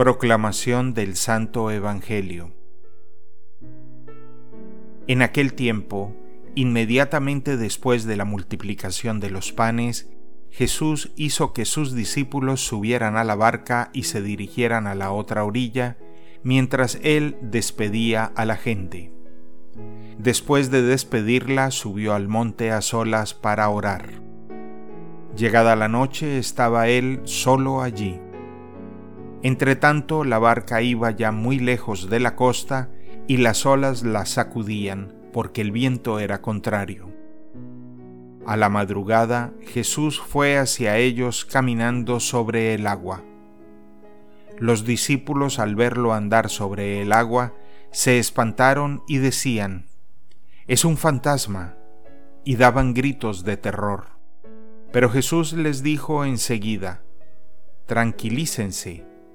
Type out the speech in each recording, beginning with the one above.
Proclamación del Santo Evangelio En aquel tiempo, inmediatamente después de la multiplicación de los panes, Jesús hizo que sus discípulos subieran a la barca y se dirigieran a la otra orilla, mientras él despedía a la gente. Después de despedirla, subió al monte a solas para orar. Llegada la noche estaba él solo allí. Entretanto la barca iba ya muy lejos de la costa y las olas la sacudían porque el viento era contrario. A la madrugada Jesús fue hacia ellos caminando sobre el agua. Los discípulos al verlo andar sobre el agua se espantaron y decían, Es un fantasma, y daban gritos de terror. Pero Jesús les dijo enseguida, Tranquilícense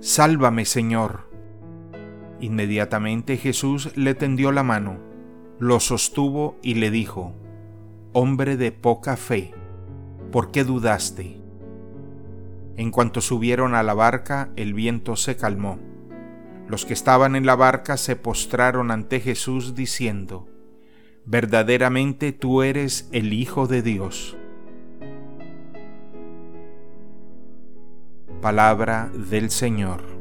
Sálvame, Señor. Inmediatamente Jesús le tendió la mano, lo sostuvo y le dijo, Hombre de poca fe, ¿por qué dudaste? En cuanto subieron a la barca, el viento se calmó los que estaban en la barca se postraron ante Jesús diciendo, Verdaderamente tú eres el Hijo de Dios. Palabra del Señor.